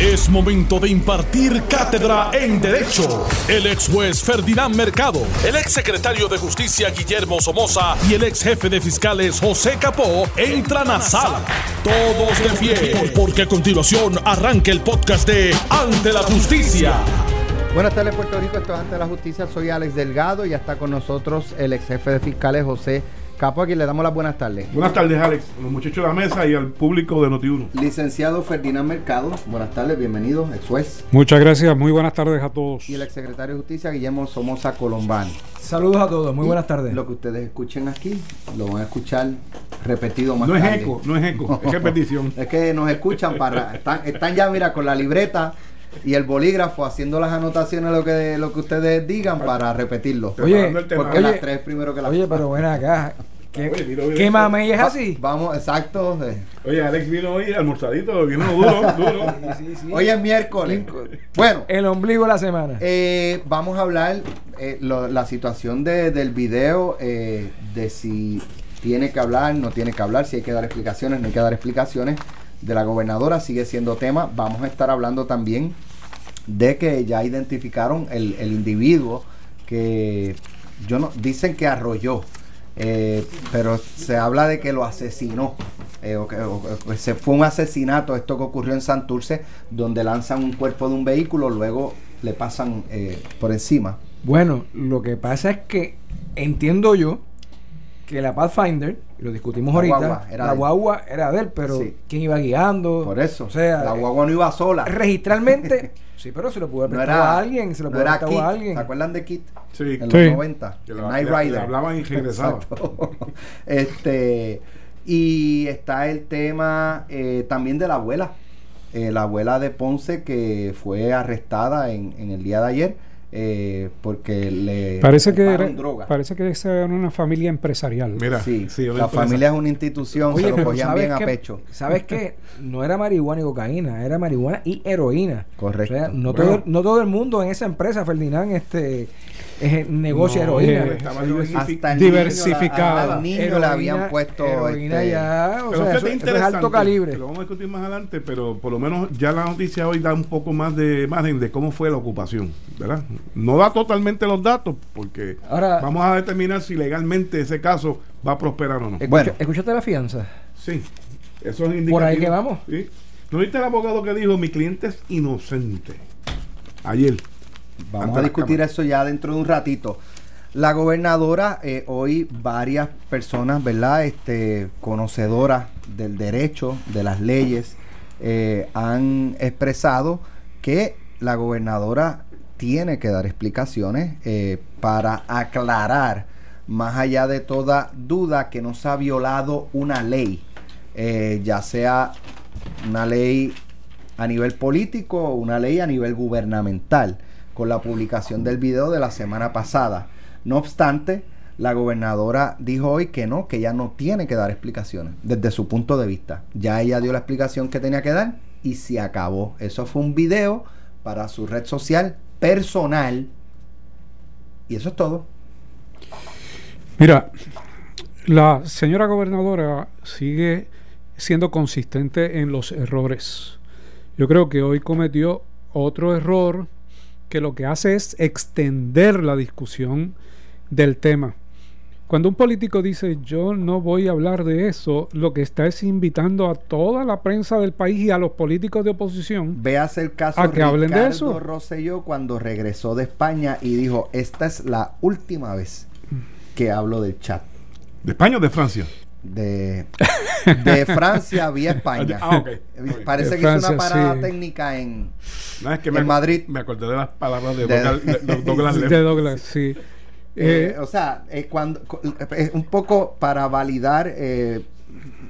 Es momento de impartir cátedra en Derecho. El ex juez Ferdinand Mercado, el ex secretario de Justicia Guillermo Somoza y el ex jefe de fiscales José Capó entran a sala. Todos de pie, porque a continuación arranca el podcast de Ante la Justicia. Buenas tardes, Puerto Rico. Esto es Ante la Justicia. Soy Alex Delgado y ya está con nosotros el ex jefe de fiscales José Capo, a quien le damos las buenas tardes. Buenas tardes, Alex, a los muchachos de la mesa y al público de Noti1. Licenciado Ferdinand Mercado, buenas tardes, bienvenido, ex juez. Muchas gracias, muy buenas tardes a todos. Y el ex secretario de Justicia, Guillermo Somoza Colombani. Saludos a todos, muy buenas tardes. Lo que ustedes escuchen aquí, lo van a escuchar repetido más No tarde. es eco, no es eco, es repetición. Es que nos escuchan para. Están, están ya, mira, con la libreta y el bolígrafo haciendo las anotaciones lo que, lo que ustedes digan para repetirlo. Oye. Porque oye, las tres primero que las Oye, pero ven acá. ¿Qué, Oye, ¿qué mamey es así? Vamos, exacto. eh. Oye, Alex vino hoy almorzadito, vino duro, duro. Hoy es miércoles. Bueno, El ombligo de la semana. eh, vamos a hablar eh, lo- la situación de- del video, eh, de si tiene que hablar, no tiene que hablar, si hay que dar explicaciones, no hay que dar explicaciones. De la gobernadora sigue siendo tema. Vamos a estar hablando también de que ya identificaron el, el individuo que yo no dicen que arrolló, eh, pero se habla de que lo asesinó. eh, o que- o- o- se fue un asesinato, esto que ocurrió en Santurce, donde lanzan un cuerpo de un vehículo, luego le pasan eh, por encima. Bueno, lo que pasa es que entiendo yo que la Pathfinder, lo discutimos La ahorita, guagua era la de él. guagua era de él, pero Sí. ¿quién iba guiando? Por eso, O sea, la guagua no iba sola. registralmente, sí, pero se lo pudo haber No era, a alguien, se lo no pudo prestado a alguien. ¿Se acuerdan de Kit? Sí, En los Sí. 90. Que el lo- Knight le- Rider. le hablaban y regresaban. Este, y está el tema eh, también de la abuela. Eh, la abuela de Ponce que fue arrestada en, en el día de ayer eh, porque le Parece que, culparon era, droga. parece que esa era una familia empresarial. Mira, Sí, sí, una la empresa. familia es una institución, se lo cogían ¿sabes bien a pecho. ¿Sabes qué? No era marihuana y cocaína, era marihuana y heroína. Correcto. O sea, no, Bueno. todo, no todo el mundo en esa empresa, Ferdinand, este negocia No, heroína. eh, Hasta diversificado. el niño, Diversificada. hasta el niño le Heroína- habían puesto heroína este, ya, o Pero sea, fíjate eso, eso es interesante, alto calibre. Lo vamos a discutir más adelante, pero por lo menos ya la noticia hoy da un poco más de margen de cómo fue la ocupación, ¿verdad? No da totalmente los datos, porque Ahora- vamos a determinar si legalmente ese caso va a prosperar o no. Escucha- Bueno. ¿Escuchaste la fianza? Sí, eso es indicativo. Por ahí que vamos. Sí. ¿No viste el abogado que dijo, mi cliente es inocente? Ayer. Vamos Ante a discutir eso ya dentro de un ratito. La gobernadora, eh, hoy varias personas, ¿verdad? Este, conocedoras del derecho, de las leyes, eh, han expresado que la gobernadora tiene que dar explicaciones eh, para aclarar, más allá de toda duda, que no se ha violado una ley, ya sea una ley a nivel político o una ley a nivel gubernamental, con la publicación del video de la semana pasada. No obstante, la gobernadora dijo hoy que no, que ella no tiene que dar explicaciones desde su punto de vista. Ya ella dio la explicación que tenía que dar y se acabó. Eso fue un video para su red social personal y eso es todo. Mira, la señora gobernadora sigue siendo consistente en los errores. Yo creo que hoy cometió otro error que lo que hace es extender la discusión del tema. Cuando un político dice yo no voy a hablar de eso, lo que está es invitando a toda la prensa del país y a los políticos de oposición Veas el caso ¿A que hablen de Ricardo eso? Rosselló cuando regresó de España y dijo, esta es la última vez que hablo del chat. ¿De España o de Francia? De, de Francia vía España. Ah, ok. Parece De que hizo Francia, una parada sí. técnica en... No, es que En me, Madrid. Me acordé de las palabras de, De- Douglas, de- de Douglas Leff. de Douglas, sí. eh, Eh, o sea, eh, cuando, eh, un poco para validar eh,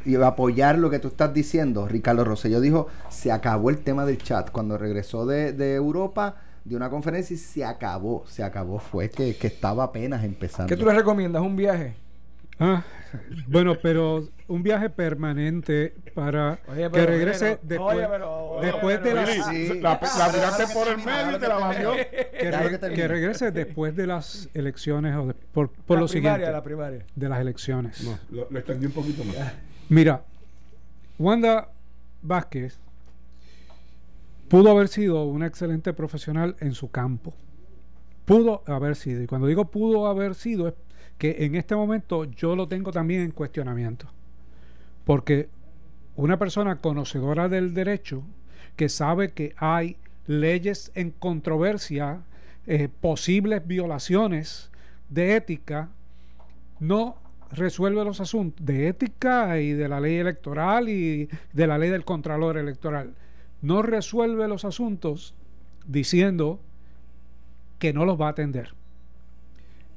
y apoyar lo que tú estás diciendo, Ricardo Rosselló dijo, se acabó el tema del chat. Cuando regresó de, de Europa, de una conferencia y se acabó, se acabó. Fue que, que estaba apenas empezando. ¿Qué tú le recomiendas? ¿Un viaje? Ah, bueno, pero un viaje permanente para Oye, que regrese oye, después, oye, pero, después de las Sí. La, la tiraste por el medio y te la bajó. que, re- que regrese después de las elecciones o de- por, por la lo primaria, siguiente la primaria. de las elecciones. No, lo, lo extendí un poquito más. Mira, Wanda Vázquez pudo haber sido un excelente profesional en su campo. Pudo haber sido. Y cuando digo pudo haber sido, es que en este momento yo lo tengo también en cuestionamiento. Porque una persona conocedora del derecho, que sabe que hay leyes en controversia, eh, posibles violaciones de ética, no resuelve los asuntos de ética y de la ley electoral y de la ley del contralor electoral. No resuelve los asuntos diciendo que no los va a atender.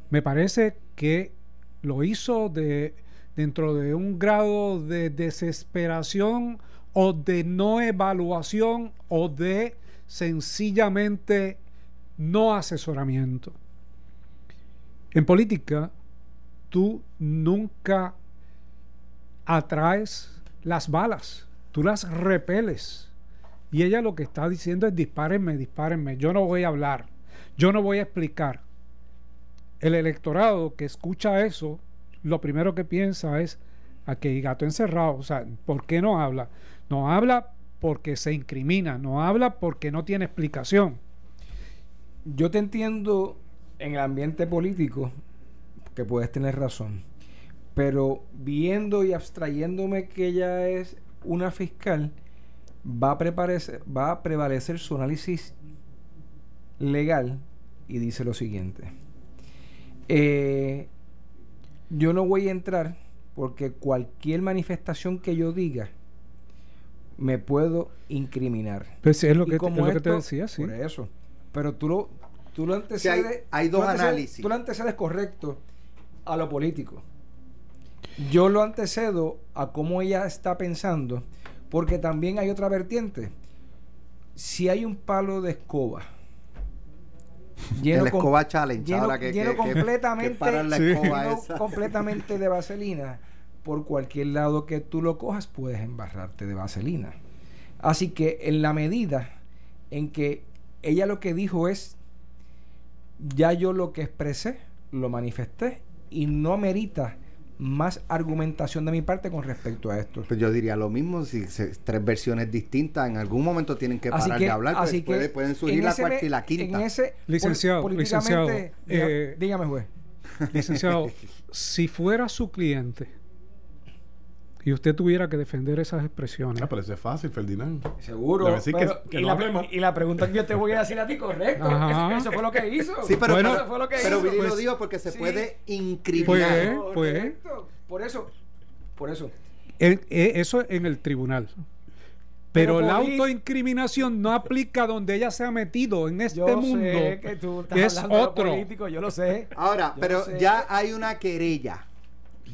Me parece que lo hizo de dentro de un grado de desesperación o de no evaluación o de sencillamente no asesoramiento. En política, tú nunca atraes las balas, tú las repeles. Y ella lo que está diciendo es dispárenme, dispárenme, yo no voy a hablar, yo no voy a explicar. El electorado que escucha eso, lo primero que piensa es, aquí hay gato encerrado, o sea, ¿por qué no habla? No habla porque se incrimina, no habla porque no tiene explicación. Yo te entiendo en el ambiente político que puedes tener razón, pero viendo y abstrayéndome que ella es una fiscal, va a, va a prevalecer su análisis legal y dice lo siguiente. Eh, yo no voy a entrar porque cualquier manifestación que yo diga me puedo incriminar. Pues es lo, que, es lo que te decía, sí. Por eso. Pero tú lo, tú lo antecedes. hay, hay, dos tú antecedes, análisis. Tú lo antecedes correcto a lo político. Yo lo antecedo a cómo ella está pensando, porque también hay otra vertiente. Si hay un palo de escoba. Lleno el escoba challenge lleno, ahora que, lleno que, completamente, que la escoba lleno esa. completamente de vaselina por cualquier lado que tú lo cojas puedes embarrarte de vaselina. Así que en la medida en que ella lo que dijo es, ya yo lo que expresé, lo manifesté y no amerita más argumentación de mi parte con respecto a esto. Pues yo diría lo mismo, si se, tres versiones distintas, en algún momento tienen que parar así que, de hablar, así pues que puede, pueden surgir la cuarta y la quinta. En ese, licenciado, pol licenciado, diga, eh, dígame juez. Licenciado, si fuera su cliente y usted tuviera que defender esas expresiones. Ah, pero eso es fácil, Ferdinand. Seguro. Debe decir pero- que, que y, no la, y la pregunta que yo te voy a decir a ti, correcto. Ajá. Eso, eso fue lo que hizo. Sí, pero, Bueno, eso fue lo que pero hizo. Billy lo Pues- dijo porque se sí. puede incriminar. Pues- pues. Correcto. Por eso, por eso. Eh, eh, eso en el tribunal. Pero, Pero la autoincriminación no aplica donde ella se ha metido en este yo mundo. sé que tú estás es hablando de lo otro. político, yo lo sé. Ahora, Yo pero lo sé. ya hay una querella.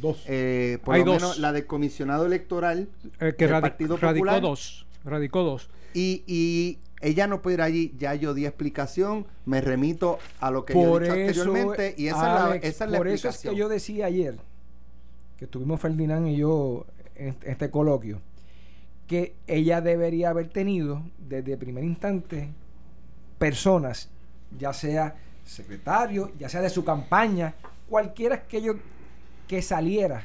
Dos. eh, por Hay lo dos. menos la del comisionado electoral Eh, que del Partido radicó Popular. dos. Radicó dos. Y, y ella no puede ir allí, ya yo di explicación, me remito a lo que por yo he dicho eso, anteriormente y esa Alex, es la, esa es la por eso es que explicación. yo decía ayer que estuvimos Ferdinand y yo en este coloquio que ella debería haber tenido desde el primer instante personas, ya sea secretario, ya sea de su campaña, cualquiera que yo que saliera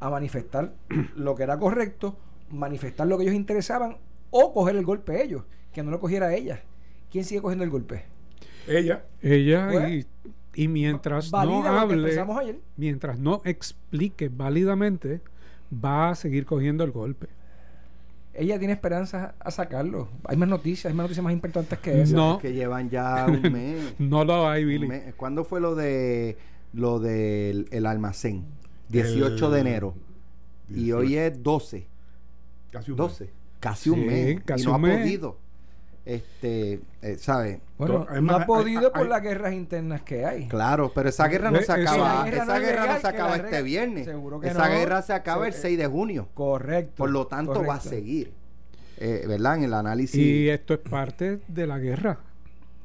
a manifestar lo que era correcto, manifestar lo que ellos interesaban o coger el golpe ellos, que no lo cogiera ella. ¿Quién sigue cogiendo el golpe? Ella. Ella Pues, y, y mientras no hable, empezamos ayer. mientras no explique válidamente, va a seguir cogiendo el golpe. Ella tiene esperanza a sacarlo. Hay más noticias, hay más noticias más importantes que esa. No. que llevan ya un mes. No lo hay, Billy. mes. ¿Cuándo fue lo de lo del el almacén? 18 El de enero. Y hoy es 12. Casi un 12. Casi un Sí, mes. casi y no un ha mes. podido. Este, eh, ¿sabe? Bueno, no ha podido hay- por hay- las guerras internas que hay. Claro, pero esa guerra no se acaba. Guerra esa no guerra no se acaba este regla- viernes. Seguro que esa no. guerra se acaba el Se- 6 de junio. Correcto. Por lo tanto, va a seguir. eh, ¿Verdad? En el análisis. Y esto es parte de la guerra.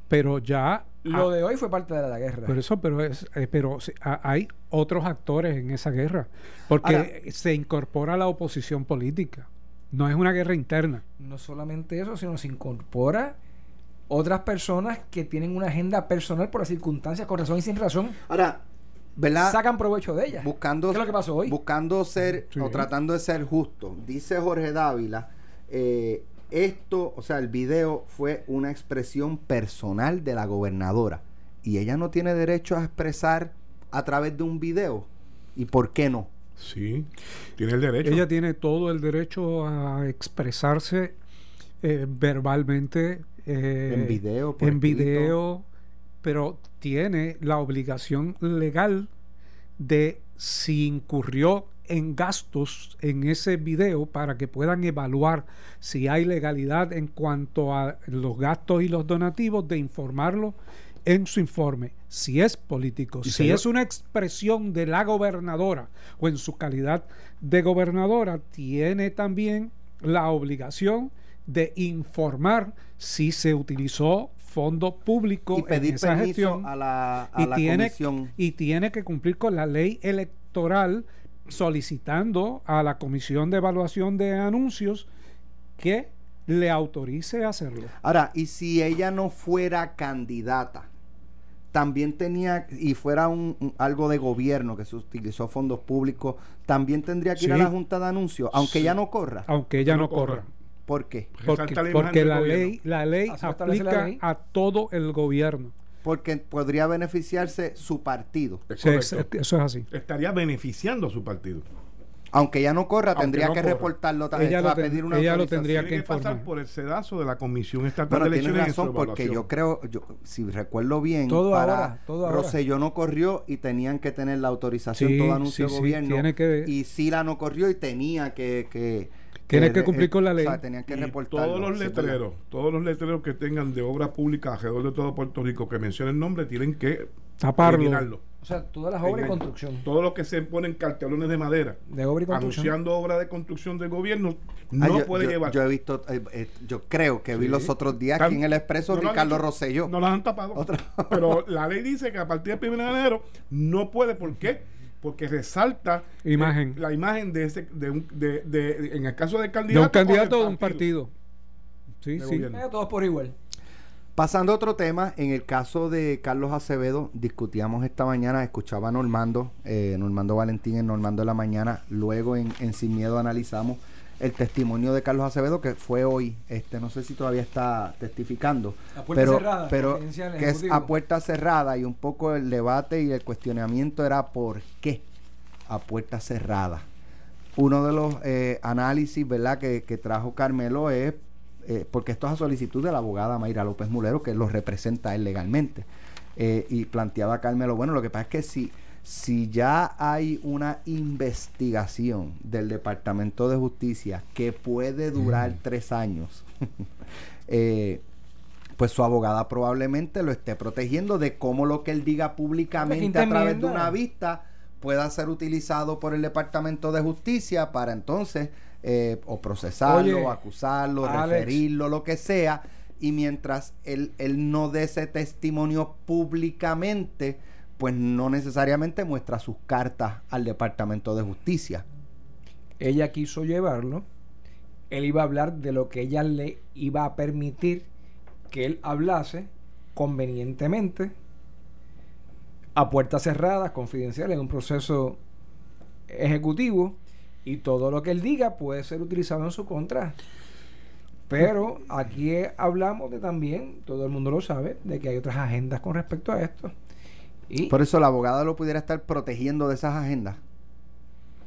Pero ya. Lo ah, de hoy fue parte de la guerra. Por eso, pero es, eh, pero hay otros actores en esa guerra, porque Ahora- se incorpora la oposición política. No es una guerra interna. No solamente eso, sino se incorpora otras personas que tienen una agenda personal por las circunstancias, con razón y sin razón, Ahora, ¿verdad? sacan provecho de ella. buscando, ¿Qué es lo que pasó hoy? Buscando ser Sí. o tratando de ser justo. Dice Jorge Dávila, eh, Esto, o sea, el video fue una expresión personal de la gobernadora y ella no tiene derecho a expresar a través de un video. ¿Y por qué no? Sí, tiene el derecho. Ella tiene todo el derecho a expresarse eh, verbalmente. eh, En video, por En escrito. video, pero tiene la obligación legal de si incurrió en gastos en ese video para que puedan evaluar si hay legalidad en cuanto a los gastos y los donativos, de informarlo en su informe. Si es político, si señor- es una expresión de la gobernadora o en su calidad de gobernadora, tiene también la obligación de informar si se utilizó fondo público Y en pedir esa permiso gestión a la, a y la tiene, comisión. y tiene que cumplir con la ley electoral solicitando a la Comisión de Evaluación de Anuncios que le autorice a hacerlo. Ahora, y si ella no fuera candidata, también tenía, y fuera un, un- algo de gobierno que se utilizó fondos públicos, también tendría que ir a la Junta de Anuncios, aunque Sí. ella no corra. Aunque ella No no corra. corra. ¿Por qué? Porque, la porque ley, la ley Así establece la aplica ley. a todo el gobierno. Porque podría beneficiarse su partido. Sí, eso es así. Estaría beneficiando a su partido. Aunque ella no corra, Aunque tendría no que corra. reportarlo también. Ella sea, lo pedir una ella lo tendría Tiene que pasar por el sedazo de la Comisión Estatal Bueno, de Elecciones. razón, porque yo creo, yo, si recuerdo bien, Todo para ahora, todo ahora. No corrió y tenían que tener la autorización Sí, todo anuncio sí, de sí, gobierno. tiene que- y Sila no corrió y tenía que... que Tiene que cumplir con la ley. O sea, tenían que Y reportarlo. todos los letreros, todos los letreros que tengan de obra pública alrededor de todo Puerto Rico que mencionen nombre tienen que Taparlo. eliminarlo. O sea, todas las obras de Eliminarlo. construcción. Todos los que se ponen cartelones de madera De obra y construcción. anunciando obra de construcción del gobierno Ah, no yo, puede yo- llevar. Yo he visto, eh, eh, yo creo que vi los otros días Tan- aquí en el Expreso no lo Ricardo. Rosselló. No las han tapado. Otra- Pero la ley dice que a partir del 1 de enero no puede. ¿Por qué? Porque resalta eh, Imagen. la imagen de ese, de un, de, de- en el caso del De candidato. un candidato o de un partido. Sí, De sí. Eh, todos por igual. Pasando a otro tema, en el caso de Carlos Acevedo, discutíamos esta mañana, escuchaba a Normando, eh, Normando Valentín en Normando de la Mañana, luego en, en Sin Miedo analizamos el testimonio de Carlos Acevedo, que fue hoy, este no sé si todavía está testificando, A puerta pero, cerrada, pero que es ejecutivo. a puerta cerrada y un poco el debate y el cuestionamiento era por qué a puerta cerrada. Uno de los eh, análisis ¿verdad? Que, que trajo Carmelo es, eh, porque esto es a solicitud de la abogada Mayra López Mulero, que lo representa él legalmente. Eh, y planteaba Carmelo, bueno, lo que pasa es que si, si ya hay una investigación del Departamento de Justicia que puede durar tres años, eh, pues su abogada probablemente lo esté protegiendo de cómo lo que él diga públicamente a través de una vista pueda ser utilizado por el Departamento de Justicia para entonces eh, o procesarlo, Oye, acusarlo, Alex. referirlo, lo que sea. Y mientras él, él no dé ese testimonio públicamente, pues no necesariamente muestra sus cartas al Departamento de Justicia. Ella quiso llevarlo. Él iba a hablar de lo que ella le iba a permitir que él hablase convenientemente a puertas cerradas, confidenciales, en un proceso ejecutivo y todo lo que él diga puede ser utilizado en su contra. Pero aquí hablamos de también, todo el mundo lo sabe, de que hay otras agendas con respecto a esto. Y, Por eso la abogada lo pudiera estar protegiendo de esas agendas.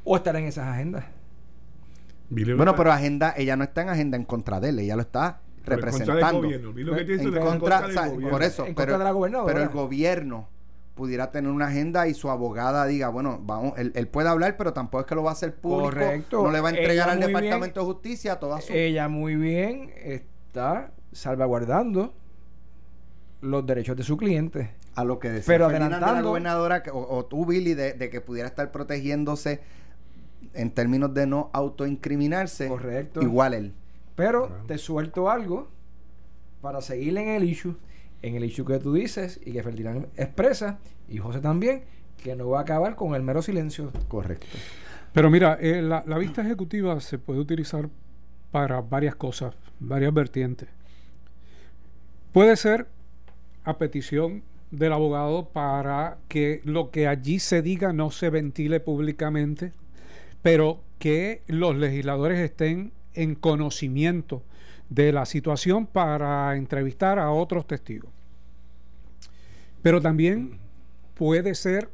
o estar en esas agendas. Billy Bueno, está- pero agenda, ella no está en agenda en contra de él, ella lo está pero en contra del representando. En contra, por eso, En pero, contra de la gobernadora. pero el gobierno pudiera tener una agenda y su abogada diga, bueno, vamos, él, él puede hablar, pero tampoco es que lo va a hacer público, Correcto. no le va a entregar Ella al bien- Departamento de Justicia toda su... Ella muy bien está salvaguardando los derechos de su cliente. A lo que decía Pero de la adelantando- gobernadora o, o tú Billy de, de que pudiera estar protegiéndose en términos de no autoincriminarse Correcto. igual él Pero te suelto algo para seguir en el issue, en el issue que tú dices y que Ferdinand expresa, y José también, que no va a acabar con el mero silencio. correcto Pero mira, eh, la, la vista ejecutiva se puede utilizar para varias cosas, varias vertientes. Puede ser a petición del abogado para que lo que allí se diga no se ventile públicamente, pero que los legisladores estén en conocimiento de la situación para entrevistar a otros testigos. Pero también puede ser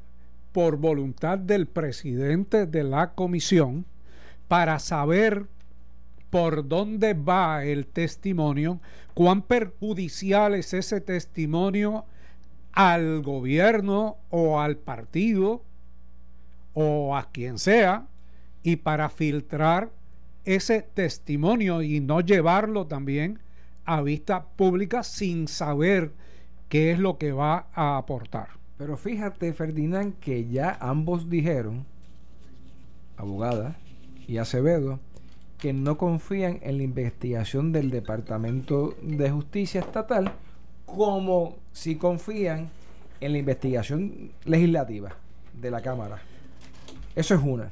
por voluntad del presidente de la comisión para saber por dónde va el testimonio, cuán perjudicial es ese testimonio al gobierno o al partido o a quien sea, y para filtrar ese testimonio y no llevarlo también a vista pública sin saber qué es lo que va a aportar. Pero fíjate, Ferdinand, que ya ambos dijeron, abogada y Acevedo, que no confían en la investigación del Departamento de Justicia Estatal como si confían en la investigación legislativa de la Cámara. Eso es una.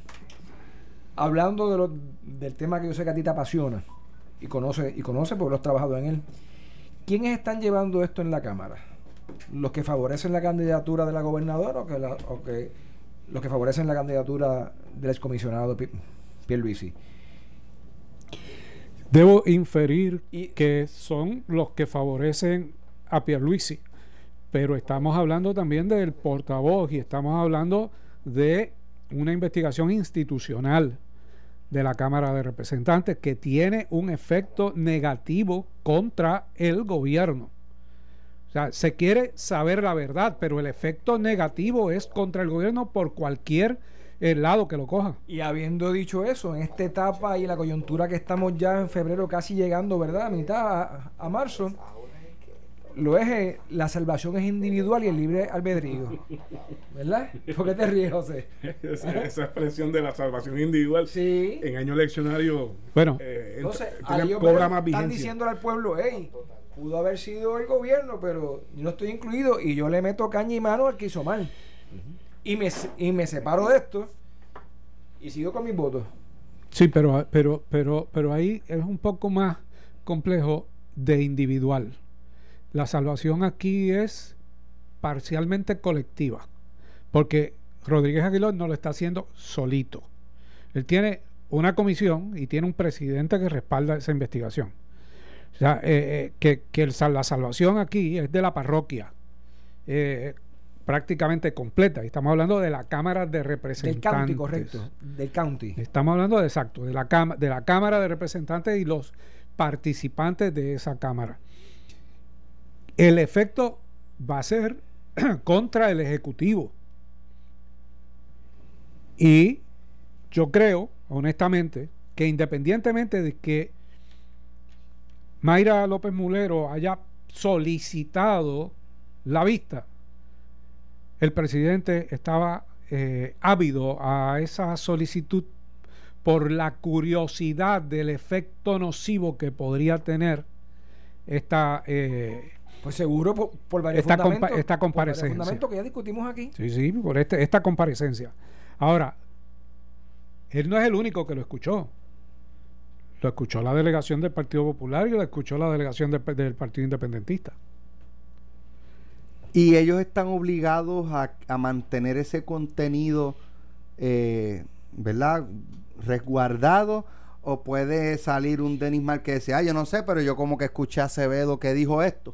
Hablando de lo, del tema que yo sé que a ti te apasiona y conoce, y conoce porque lo has trabajado en él, ¿quiénes están llevando esto en la Cámara? ¿Los que favorecen la candidatura de la gobernadora o que, o que los que favorecen la candidatura del excomisionado Pierluisi? Debo inferir que son los que favorecen a Pierluisi, pero estamos hablando también del portavoz y estamos hablando de una investigación institucional de la Cámara de Representantes que tiene un efecto negativo contra el gobierno. O sea, se quiere saber la verdad, pero el efecto negativo es contra el gobierno por cualquier el lado que lo coja. Y habiendo dicho eso, en esta etapa y la coyuntura que estamos ya en febrero casi llegando, ¿verdad? A mitad, a, marzo, lo es, eh, la salvación es individual y el libre albedrío. ¿Verdad? ¿Por qué te ríes, José? esa, expresión de la salvación individual sí. en año eleccionario bueno, eh, entonces, cobra más vigencia. Están diciéndole al pueblo, hey, pudo haber sido el gobierno, pero yo no estoy incluido y yo le meto caña y mano al que hizo mal y me, y me separo de esto y sigo con mis votos. Sí, pero, pero, pero, pero ahí es un poco más complejo de individual. La salvación aquí es parcialmente colectiva, porque Rodríguez Aguilar no lo está haciendo solito. Él tiene una comisión y tiene un presidente que respalda esa investigación. O sea, eh, eh, que, que la salvación aquí es de la parroquia. Eh, prácticamente completa. Estamos hablando de la Cámara de Representantes. Del county, correcto. Del county. Estamos hablando de exacto, de la, de la Cámara de Representantes y los participantes de esa Cámara. El efecto va a ser contra el Ejecutivo. Y yo creo, honestamente, que independientemente de que Mayra López Mulero haya solicitado la vista, el presidente estaba eh, ávido a esa solicitud por la curiosidad del efecto nocivo que podría tener esta eh, pues seguro por, varios esta, esta comparecencia que ya discutimos aquí sí sí por este, esta comparecencia ahora él no es el único que lo escuchó lo escuchó la delegación del Partido Popular y lo escuchó la delegación del Partido Independentista y ellos están obligados a, mantener ese contenido, eh, ¿verdad? Resguardado. O puede salir un Denis Marquez que dice, ah, yo no sé, pero yo como que escuché a Acevedo que dijo esto.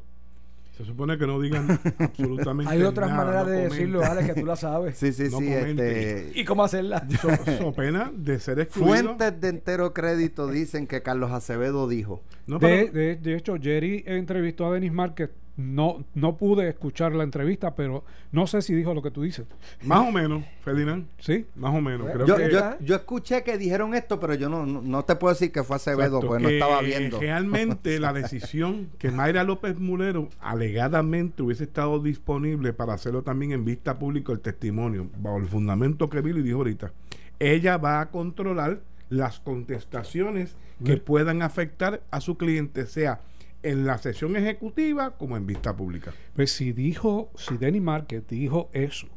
Se supone que no digan absolutamente Hay otras maneras de decirlo, Alex, que tú la sabes. Sí, sí, sí. Este, ¿Y cómo hacerla? So, pena de ser excluido. Fuentes de entero crédito dicen que Carlos Acevedo dijo. De, de, hecho, Jerry entrevistó a Denis Márquez no, no pude escuchar la entrevista, pero no sé si dijo lo que tú dices. Más o menos, Ferdinand. Sí. Más o menos. yo, yo, escuché que dijeron esto, pero yo no, no, te puedo decir que fue Acevedo, porque no estaba viendo. Realmente la decisión que Mayra López Mulero alegadamente hubiese estado disponible para hacerlo también en vista pública el testimonio, bajo el fundamento que Billy dijo ahorita, ella va a controlar las contestaciones que puedan afectar a su cliente, sea en la sesión ejecutiva como en vista pública. Pues si dijo, si Denny Márquez dijo eso,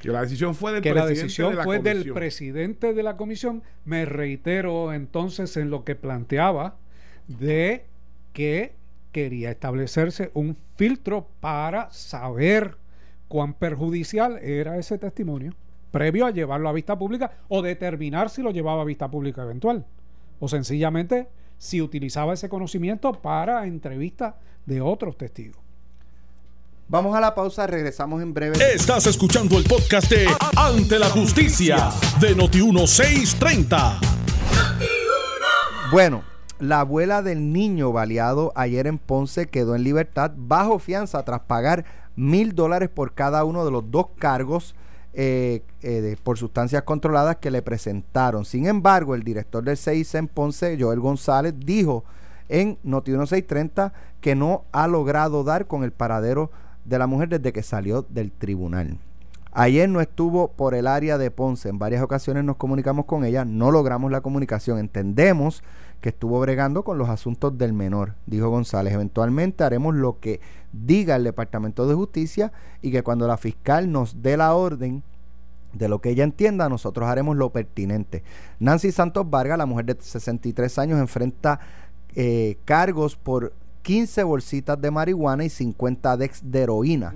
que la decisión fue del que la decisión fue del presidente de la comisión, me reitero entonces en lo que planteaba de que quería establecerse un filtro para saber cuán perjudicial era ese testimonio previo a llevarlo a vista pública o determinar si lo llevaba a vista pública eventual o sencillamente si utilizaba ese conocimiento para entrevistas de otros testigos. Vamos a la pausa, regresamos en breve. Estás escuchando el podcast de Ante la Justicia de Noti1630. Bueno, la abuela del niño baleado ayer en Ponce quedó en libertad bajo fianza tras pagar mil dólares por cada uno de los dos cargos eh, eh, por sustancias controladas que le presentaron. Sin embargo, el director del CIC en Ponce, Joel González, dijo en Noti 1630 que no ha logrado dar con el paradero de la mujer desde que salió del tribunal. Ayer no estuvo por el área de Ponce, en varias ocasiones nos comunicamos con ella, no logramos la comunicación, entendemos que estuvo bregando con los asuntos del menor, dijo González. Eventualmente haremos lo que diga el Departamento de Justicia y que cuando la fiscal nos dé la orden de lo que ella entienda, nosotros haremos lo pertinente. Nancy Santos Vargas, la mujer de 63 años, enfrenta eh, cargos por 15 bolsitas de marihuana y 50 dex de heroína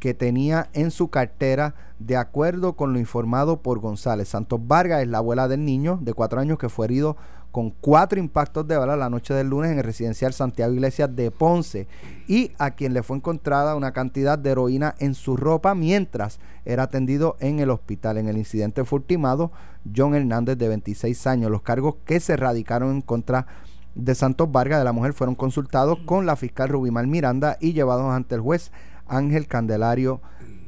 que tenía en su cartera, de acuerdo con lo informado por González. Santos Vargas es la abuela del niño de 4 años que fue herido con cuatro impactos de bala la noche del lunes en el residencial Santiago Iglesias de Ponce y a quien le fue encontrada una cantidad de heroína en su ropa mientras era atendido en el hospital. En el incidente fue ultimado John Hernández de 26 años. Los cargos que se radicaron en contra de Santos Vargas de la mujer fueron consultados con la fiscal Rubimar Miranda y llevados ante el juez Ángel Candelario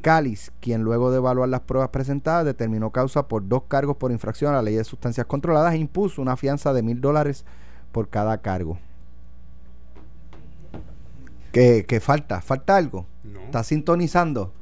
Cáliz, quien luego de evaluar las pruebas presentadas determinó causa por dos cargos por infracción a la ley de sustancias controladas e impuso una fianza de mil dólares por cada cargo. ¿Qué, falta? ¿Falta algo? ¿Está sintonizando?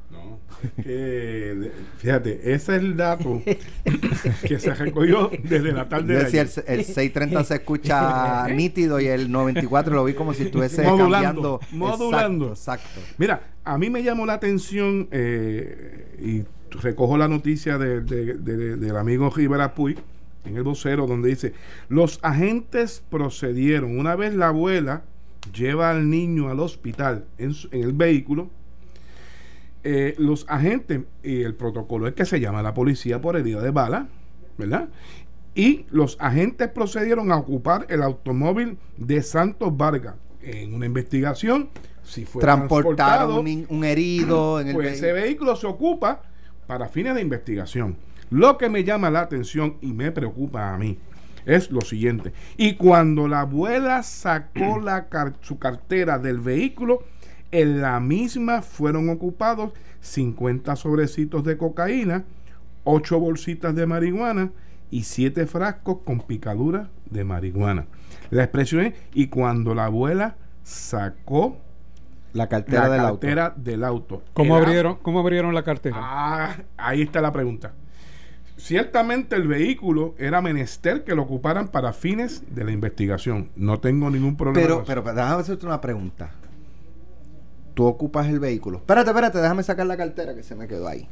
que, fíjate, ese es el dato que se recogió desde la tarde de ayer. El, el 630 se escucha nítido y el 94 lo vi como si estuviese modulando, Modulando. Exacto, Mira, a mí me llamó la atención eh, y recojo la noticia de, del amigo Rivera Puy en el vocero donde dice, los agentes procedieron, una vez la abuela lleva al niño al hospital en el vehículo, eh, los agentes y el protocolo es que se llama la policía por herida de bala, ¿verdad? Y los agentes procedieron a ocupar el automóvil de Santos Vargas en una investigación. Si fue transportado un, herido en el pues ese vehículo se ocupa para fines de investigación. Lo que me llama la atención y me preocupa a mí es lo siguiente. Y cuando la abuela sacó la su cartera del vehículo, en la misma fueron ocupados 50 sobrecitos de cocaína, 8 bolsitas de marihuana y 7 frascos con picadura de marihuana. La expresión es, y cuando la abuela sacó la cartera, del, cartera auto. del auto. ¿Cómo, abrieron, ¿Cómo abrieron la cartera? Ah, ahí está la pregunta. Ciertamente el vehículo era menester que lo ocuparan para fines de la investigación. No tengo ningún problema. Pero, pero déjame hacerte una pregunta tú ocupas el vehículo. Espérate, espérate, déjame sacar la cartera que se me quedó ahí.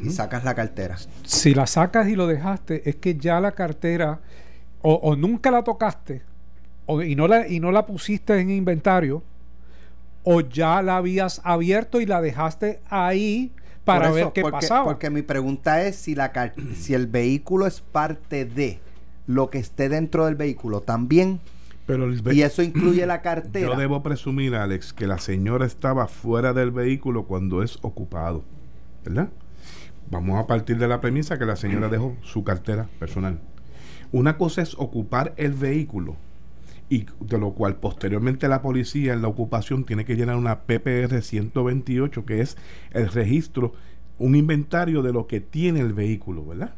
Y sacas la cartera. Si la sacas y lo dejaste, es que ya la cartera o, nunca la tocaste o, y, no la, y no la pusiste en inventario o ya la habías abierto y la dejaste ahí para ver qué pasaba. Porque mi pregunta es si, la, si el vehículo es parte de lo que esté dentro del vehículo también y eso incluye la cartera. Yo debo presumir, Alex, que la señora estaba fuera del vehículo cuando es ocupado. ¿Verdad? Vamos a partir de la premisa que la señora dejó su cartera personal. Una cosa es ocupar el vehículo y de lo cual posteriormente la policía en la ocupación tiene que llenar una PPR 128 que es el registro, un inventario de lo que tiene el vehículo, ¿verdad?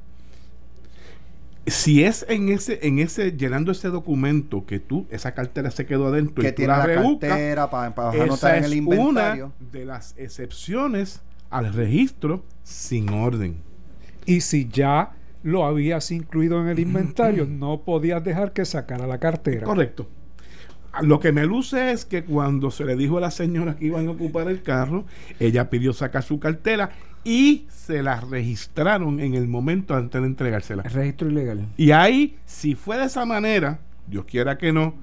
Si es en ese, en ese, llenando ese documento que tú, esa cartera se quedó adentro que y tiene la, cartera para, anotar en el inventario. Una de las excepciones al registro sin orden. Y si ya lo habías incluido en el inventario, no podías dejar que sacara la cartera. Correcto. Lo que me luce es que cuando se le dijo a la señora que iban a ocupar el carro, ella pidió sacar su cartera y se la registraron en el momento antes de entregársela. registro ilegal. Y ahí, si fue de esa manera, Dios quiera que no,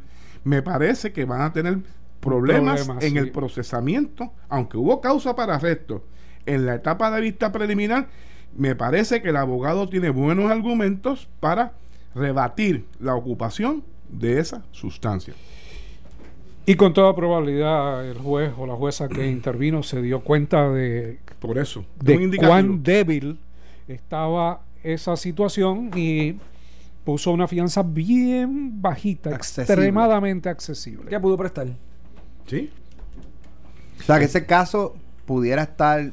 me parece que van a tener problemas en el procesamiento, aunque hubo causa para arresto. En la etapa de vista preliminar, me parece que el abogado tiene buenos argumentos para rebatir la ocupación de esa sustancia. Y con toda probabilidad el juez o la jueza que intervino se dio cuenta de, Por eso, de cuán débil estaba esa situación y puso una fianza bien bajita, Accesible. extremadamente accesible. ¿Qué pudo prestar? Sí. O sea, que ese caso pudiera estar.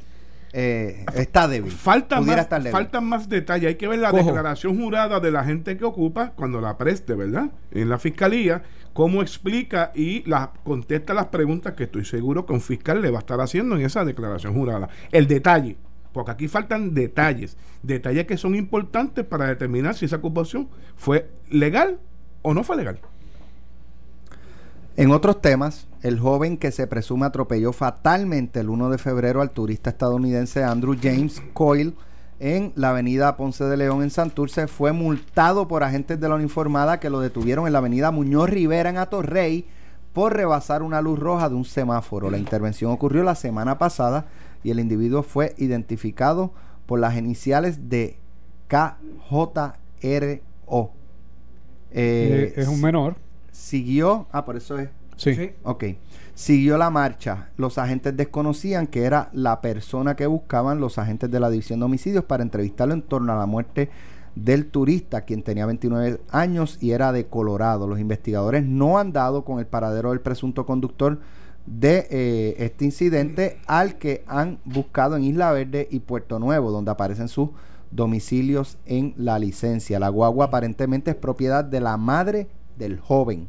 Eh, está débil. Falta pudiera más, estar débil. faltan más detalles. Hay que ver la declaración jurada de la gente que ocupa cuando la preste, ¿verdad? En la fiscalía, cómo explica y contesta las preguntas que estoy seguro que un fiscal le va a estar haciendo en esa declaración jurada. El detalle, porque aquí faltan detalles, detalles que son importantes para determinar si esa ocupación fue legal o no fue legal. En otros temas, el joven que se presume atropelló fatalmente el 1 de febrero al turista estadounidense Andrew James Coyle en la avenida Ponce de León en Santurce fue multado por agentes de la uniformada que lo detuvieron en la avenida Muñoz Rivera en Atorrey por rebasar una luz roja de un semáforo. La intervención ocurrió la semana pasada y el individuo fue identificado por las iniciales de KJRO. Eh, es un menor. Siguió, ah, por eso es. Sí. Sí. Ok. Siguió la marcha. Los agentes desconocían que era la persona que buscaban los agentes de la División de Homicidios para entrevistarlo en torno a la muerte del turista, quien tenía 29 años y era de Colorado. Los investigadores no han dado con el paradero del presunto conductor de eh, este incidente al que han buscado en Isla Verde y Puerto Nuevo, donde aparecen sus domicilios en la licencia. La guagua aparentemente es propiedad de la madre del joven.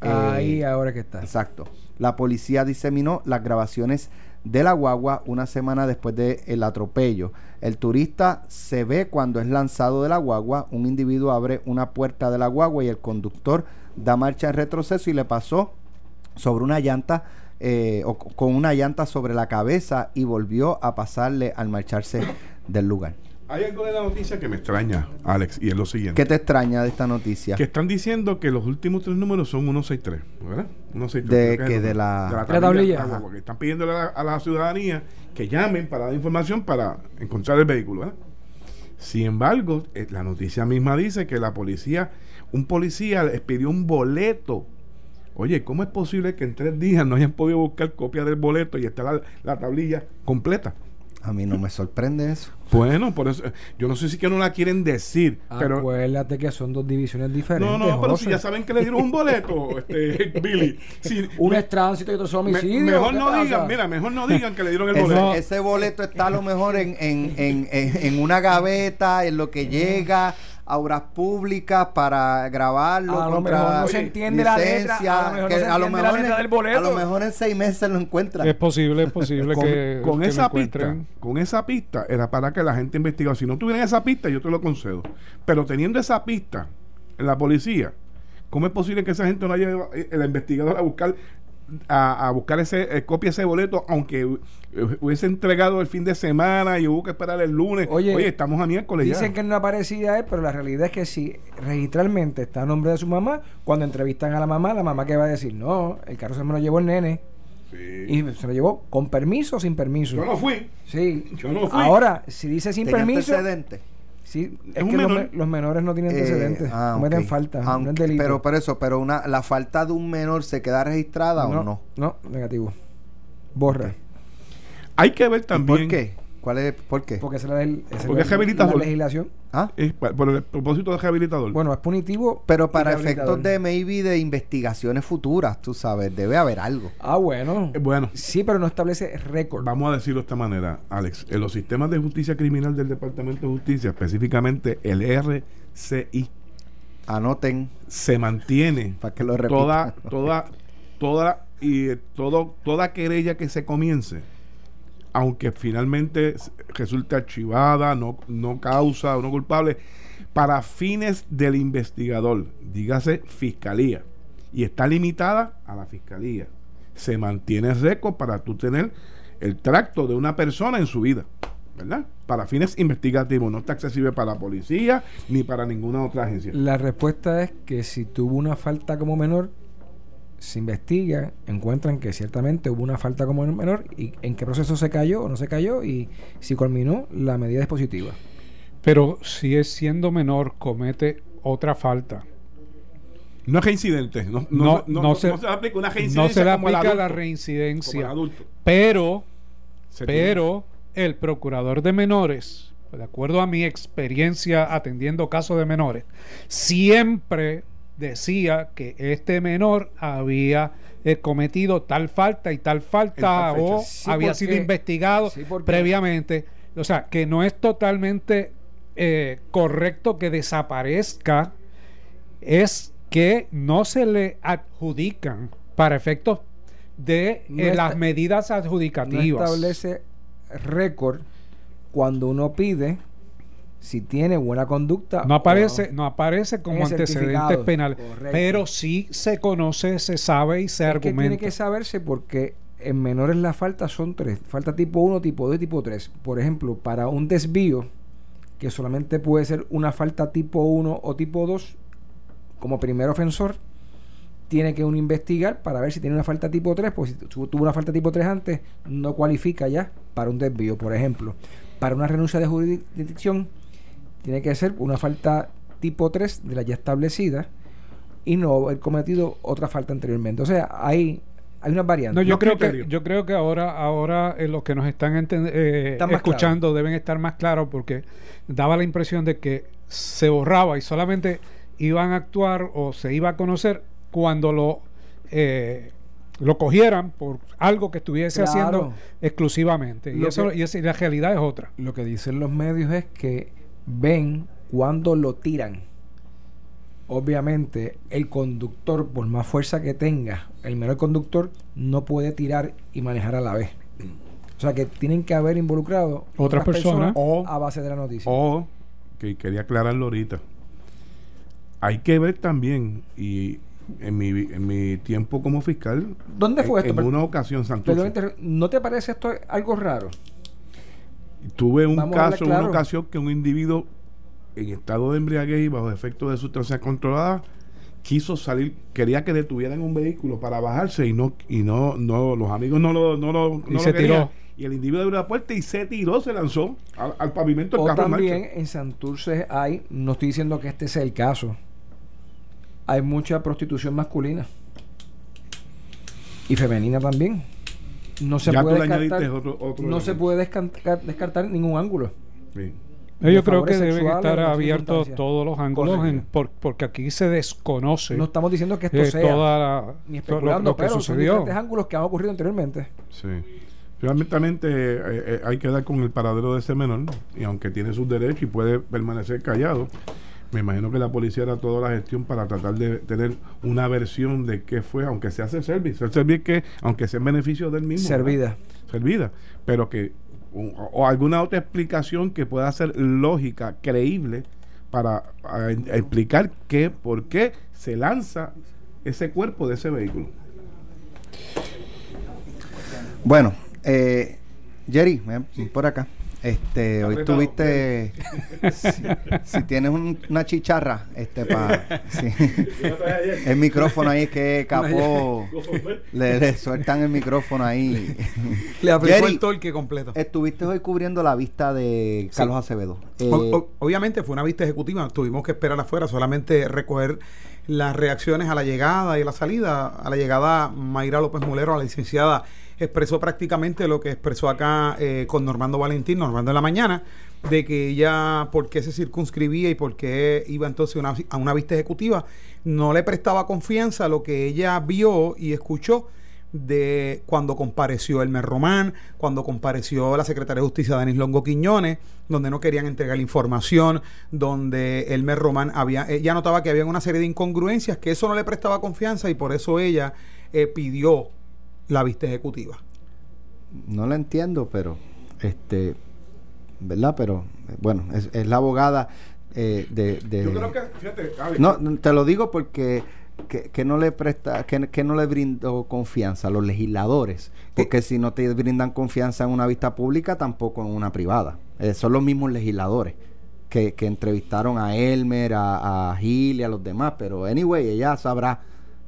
Ahí Eh, ahora que está. Exacto. La policía diseminó las grabaciones de la guagua una semana después del atropello. El turista se ve cuando es lanzado de la guagua. Un individuo abre una puerta de la guagua y el conductor da marcha en retroceso y le pasó sobre una llanta eh, o con una llanta sobre la cabeza y volvió a pasarle al marcharse del lugar. Hay algo de la noticia que me extraña, Alex, y es lo siguiente. ¿Qué te extraña de esta noticia? Que están diciendo que los últimos tres números son 163, ¿verdad? 163. De que de la- La tablilla. Porque están pidiendo a la, a la ciudadanía que llamen para dar información para encontrar el vehículo, ¿verdad? Sin embargo, eh, la noticia misma dice que la policía, un policía les pidió un boleto. Oye, ¿cómo es posible que en tres días no hayan podido buscar copia del boleto y está la, la tablilla completa? A mí no me sorprende eso. Bueno, por eso, yo no sé si que no la quieren decir, pero Acuérdate que son dos divisiones diferentes. no, no, pero si ya saben que le dieron un boleto, este, Billy. Si, Uno es tránsito y otro es me- homicidio. mejor ¿qué no pasa? digan, mira, mejor no digan que le dieron el Ese, boleto. ese boleto está a lo mejor en, en, en, en, en una gaveta, en lo que llega a obras públicas para grabarlo. A lo mejor no se entiende la letra, a lo mejor del boleto. A lo mejor en seis meses lo encuentran. Es posible, es posible con, que, con que lo esa pista, con esa pista era para que la gente investigara. Si no tuvieran esa pista, yo te lo concedo. Pero teniendo esa pista en la policía, ¿cómo es posible que esa gente no haya ido, eh, la investigadora a buscar a, a buscar ese eh, copia de ese boleto, aunque hu- hubiese entregado el fin de semana y hubo que esperar el lunes? Oye, Oye, estamos a miércoles ya. Dicen que no aparecía él, pero la realidad es que si registralmente está a nombre de su mamá, cuando entrevistan a la mamá, la mamá que va a decir, no, el carro se me lo llevó el nene. Sí. Y se lo llevó con permiso o sin permiso. Yo no fui. Sí. Yo no fui. Ahora, si dice sin ¿Tenía permiso? Sí, Es que los, menor. me- los menores no tienen Eh, antecedentes, ah, no meten falta, no Aunque- es delito. Pero por eso, pero una, la falta de un menor se queda registrada o no. No, negativo. Borra. Hay que ver ¿Y también. ¿Por qué? ¿Cuál es? ¿Por qué? Porque esa es la, esa Porque legislación. ¿Ah? pa- por el propósito de rehabilitador. Bueno, es punitivo. Pero y para rehabilitador. efectos de maybe de investigaciones futuras, tú sabes, debe haber algo. Ah, bueno. Eh, bueno, Sí, pero no establece récord. Vamos a decirlo de esta manera, Alex. En los sistemas de justicia criminal del Departamento de Justicia, específicamente el RCI, Anoten se mantiene para que lo repitan. toda, toda, toda y eh, todo, toda querella que se comience, aunque finalmente resulte archivada, no, no causa no culpable, para fines del investigador, dígase fiscalía, y está limitada a la fiscalía. Se mantiene récord para tú tener el tracto de una persona en su vida, ¿verdad? Para fines investigativos, no está accesible para la policía ni para ninguna otra agencia. La respuesta es que si tuvo una falta como menor, se investiga, encuentran que ciertamente hubo una falta como menor y en qué proceso se cayó o no se cayó y si culminó la medida dispositiva. Pero si es siendo menor, comete otra falta. No es reincidente. No, No, no se- le aplica una No reincidencia. se le como al aplica la adulto, reincidencia. Pero, Se tiene- pero el procurador de menores, de acuerdo a mi experiencia atendiendo casos de menores, siempre decía que este menor había eh, cometido tal falta y tal falta o Sí, había porque- sido investigado sí, previamente. O sea, que no es totalmente eh, correcto que desaparezca, es que no se le adjudican para efectos de No eh, las medidas No adjudicativas. establece récord cuando uno pide si tiene buena conducta. No aparece, no aparece como antecedentes penales, Correcto. pero sí se conoce, se sabe y se Es que tiene argumenta. que saberse porque en menores las faltas son tres. Falta tipo 1, tipo 2 y tipo 3. Por ejemplo, para un desvío, que solamente puede ser una falta tipo 1 o tipo 2, como primer ofensor, tiene que uno investigar para ver si tiene una falta tipo 3, pues si tu- tuvo una falta tipo 3 antes, no cualifica ya para un desvío, por ejemplo. Para una renuncia de jurisdicción, tiene que ser una falta tipo 3 de la ya establecida y no haber cometido otra falta anteriormente. O sea, hay, hay unas variantes. No, yo creo que yo creo que ahora ahora eh, los que nos están eh, escuchando deben estar más claros porque daba la impresión de que se borraba y solamente iban a actuar o se iba a conocer cuando lo eh, lo cogieran por algo que estuviese Claro. haciendo exclusivamente y eso que- y, esa- y la realidad es otra. Lo que dicen los medios es que ven cuando lo tiran. Obviamente, el conductor, por más fuerza que tenga, el menor conductor no puede tirar y manejar a la vez. O sea que tienen que haber involucrado Otras personas. O- a base de la noticia. O, que quería aclararlo ahorita, hay que ver también, y en mi, en mi tiempo como fiscal, ¿Dónde fue en, esto? en una ocasión, Santurce, ¿No te parece esto algo raro? Tuve un Vamos caso, una claro. ocasión que un individuo en estado de embriaguez y bajo efecto de sustancias controladas quiso salir, quería que detuvieran un vehículo para bajarse y no, y no, no, los amigos no lo, no lo, no lo se querían. tiró. Y el individuo abrió la puerta y se tiró, se lanzó al, al pavimento del O carro en marcha. también en Santurce hay, no estoy diciendo que este sea el caso, hay mucha prostitución masculina y femenina también. No se Ya puede descartar, añadiste otro- otro no se puede descartar, descartar ningún ángulo. Sí. Yo creo que deben estar abiertos todos los ángulos en- Correcto. por- porque aquí se desconoce No estamos diciendo que esto eh, sea toda la- ni lo, especulando, lo que pero son sucedió. diferentes ángulos que han ocurrido anteriormente. Sí. Realmente eh, eh, hay que dar con el paradero de ese menor, y aunque tiene sus derechos y puede permanecer callado, me imagino que la policía hará toda la gestión para tratar de tener una versión de qué fue, aunque se hace service. El service que, aunque sea en beneficio del mismo. ¿verdad? Servida. Servida. Pero que, o, o alguna otra explicación que pueda ser lógica, creíble, para a- a explicar qué, por qué se lanza ese cuerpo de ese vehículo. Bueno, eh, Jerry, ven por acá. Este, hoy Apretado. tuviste, si, si tienes un- una chicharra, este, para, el micrófono ahí es que capó, le, le sueltan el micrófono ahí. Le aplicó Jerry, el torque completo. Estuviste hoy cubriendo la vista de Sí. Carlos Acevedo. Eh, O- o- obviamente fue una vista ejecutiva, tuvimos que esperar afuera, solamente recoger las reacciones a la llegada y a la salida. A la llegada, Mayra López Mulero, la licenciada, expresó prácticamente lo que expresó acá eh, con Normando Valentín, Normando en la mañana, de que ella, por qué se circunscribía y por qué iba entonces una- a una vista ejecutiva, no le prestaba confianza lo que ella vio y escuchó de cuando compareció Elmer Román, cuando compareció la secretaria de Justicia Denis Longo Quiñones, donde no querían entregar información, donde Elmer Román había, ella notaba que había una serie de incongruencias, que eso no le prestaba confianza y por eso ella eh, pidió la vista ejecutiva. no la entiendo, pero, este, ¿verdad? Pero, bueno, es, es la abogada eh, de, de- Yo creo que, fíjate, No, te lo digo porque que, que no le presta, que, que no le brindó confianza a los legisladores. Porque si no te brindan confianza en una vista pública, tampoco en una privada. Eh, son los mismos legisladores que, que entrevistaron a Elmer, a, a Gil y a los demás. Pero anyway, ella sabrá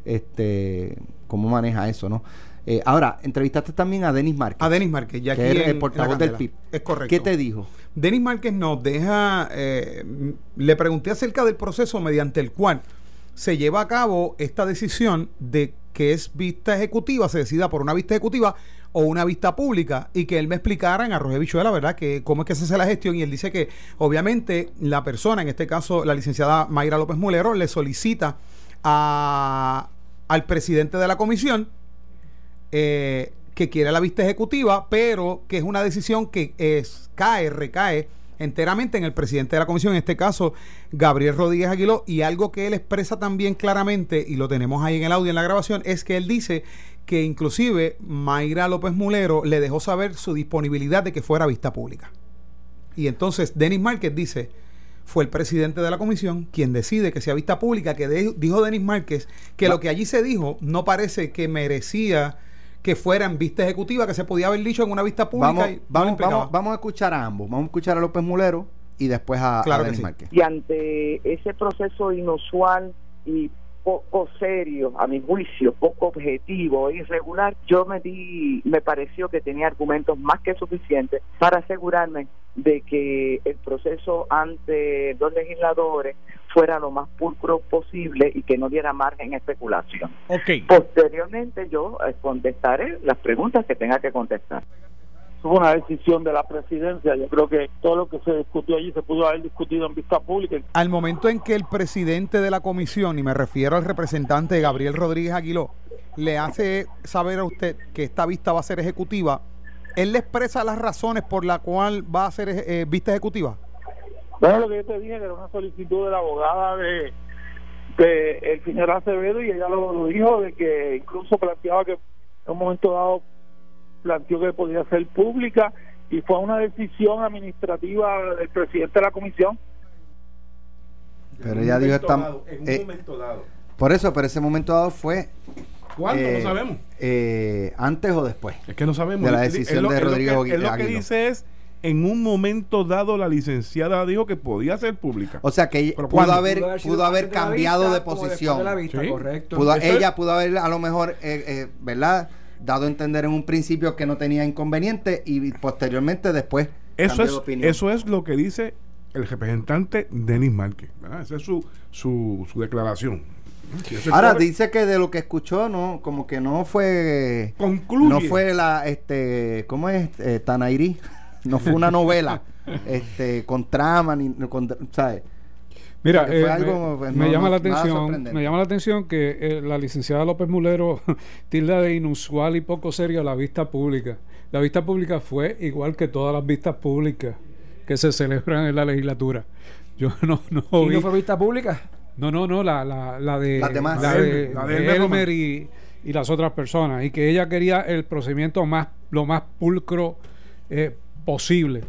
este cómo maneja eso, ¿no? Eh, ahora, entrevistaste también a Denis Márquez. A Denis Márquez, ya aquí que es el portavoz del. PIB. Es correcto. ¿Qué te dijo? Denis Márquez nos deja, eh, le pregunté acerca del proceso mediante el cual se lleva a cabo esta decisión de que es vista ejecutiva, se decida por una vista ejecutiva o una vista pública y que él me explicara en Arroyo Bichuela, ¿verdad? Que cómo es que se hace la gestión y él dice que obviamente la persona, en este caso la licenciada Mayra López Mulero, le solicita a, al presidente de la comisión eh, que quiere la vista ejecutiva, pero que es una decisión que es, cae, recae enteramente en el presidente de la comisión, en este caso Gabriel Rodríguez Aguiló, y algo que él expresa también claramente, y lo tenemos ahí en el audio, en la grabación, es que él dice que inclusive Mayra López Mulero le dejó saber su disponibilidad de que fuera vista pública. Y entonces Denis Márquez dice, fue el presidente de la comisión quien decide que sea vista pública, que dijo Denis Márquez que lo que allí se dijo no parece que merecía que fuera en vista ejecutiva, que se podía haber dicho en una vista pública. Vamos, y vamos, vamos, vamos, a escuchar a ambos. Vamos a escuchar a López Mulero y después a, claro Denis sí. Márquez. Y ante ese proceso inusual y poco serio, a mi juicio, poco objetivo e irregular, yo me di, me pareció que tenía argumentos más que suficientes para asegurarme de que el proceso ante los legisladores fuera lo más pulcro posible y que no diera margen a especulación. Posteriormente yo eh, contestaré las preguntas que tenga que contestar. fue una decisión de la presidencia. Yo creo que todo lo que se discutió allí se pudo haber discutido en vista pública. Al momento en que el presidente de la comisión, y me refiero al representante Gabriel Rodríguez Aguiló, le hace saber a usted que esta vista va a ser ejecutiva, ¿él le expresa las razones por las cuales va a ser eh, vista ejecutiva? Bueno, lo que yo te dije que era una solicitud de la abogada de, de el señor Acevedo y ella lo, lo dijo de que incluso planteaba que en un momento dado planteó que podía ser pública y fue una decisión administrativa del presidente de la comisión. Pero ella dijo esta, en un eh, momento dado. por eso, pero ese momento dado fue ¿Cuándo? eh, no sabemos. eh, antes o después. Es que no sabemos. de la decisión lo- de él lo que- Rodrigo él lo que dice es, en un momento dado la licenciada dijo que podía ser pública. O sea que ella Pero pudo ¿cuándo? haber, Pudo haber pudo de cambiado vista de posición. de la vista, Sí. correcto. Pudo- Eso es- ella pudo haber a lo mejor, eh, eh, ¿verdad? Dado a entender en un principio que no tenía inconveniente y posteriormente después Eso cambió es, de opinión. eso es lo que dice el representante Denis Márquez. ¿verdad? Esa es su, su, su declaración. Si Ahora dice que de lo que escuchó, no, como que no fue, concluye. no fue la, este, ¿cómo es? Eh, Tanairi, no fue una novela, este, con trama ni, con, ¿sabes? Mira, fue eh, algo, me, pues, me no- llama no- la atención, me llama la atención que eh, la licenciada López Mulero tilda de inusual y poco serio la vista pública. La vista pública fue igual que todas las vistas públicas que se celebran en la legislatura. Yo no, no ¿Y vi- no fue vista pública? no, no, no, la, la, la de, Las demás. la La de de, Elmer, la de de Elmer Elmer y, y las otras personas. Y que ella quería el procedimiento más, lo más pulcro eh, posible.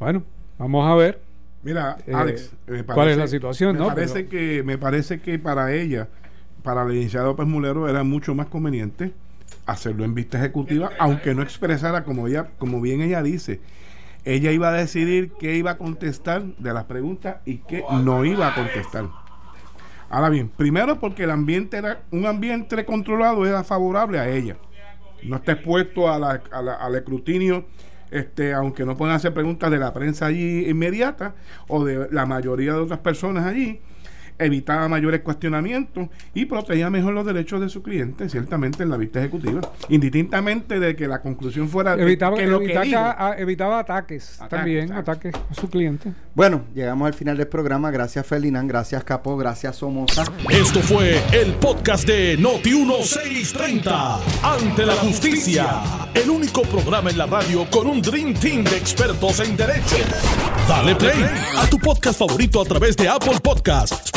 Bueno, vamos a ver. Mira, Eh, Alex, me ¿cuál es la situación, Me no? parece, Pero- que, me parece que para ella, para la licenciada López Mulero, era mucho más conveniente hacerlo en vista ejecutiva, aunque no expresara como ella, como bien ella dice. Ella iba a decidir qué iba a contestar de las preguntas y qué no iba a contestar. Ahora bien, primero porque el ambiente era un ambiente controlado era favorable a ella. No está expuesto a la- a la- al escrutinio, este, aunque no puedan hacer preguntas de la prensa allí inmediata o de la mayoría de otras personas allí. Evitaba mayores cuestionamientos y protegía mejor los derechos de su cliente, ciertamente en la vista ejecutiva, indistintamente de que la conclusión fuera Evitaba, que lo que evitaba- dijo- a- evitaba ataques, Ataques, también, exacto. ataques a su cliente. Bueno, llegamos al final del programa. Gracias Ferdinand, gracias Capo, gracias Somoza. Esto fue el podcast de Noti1630. Ante la justicia. El único programa en la radio con un Dream Team de expertos en derecho. Dale play a tu podcast favorito a través de Apple Podcasts,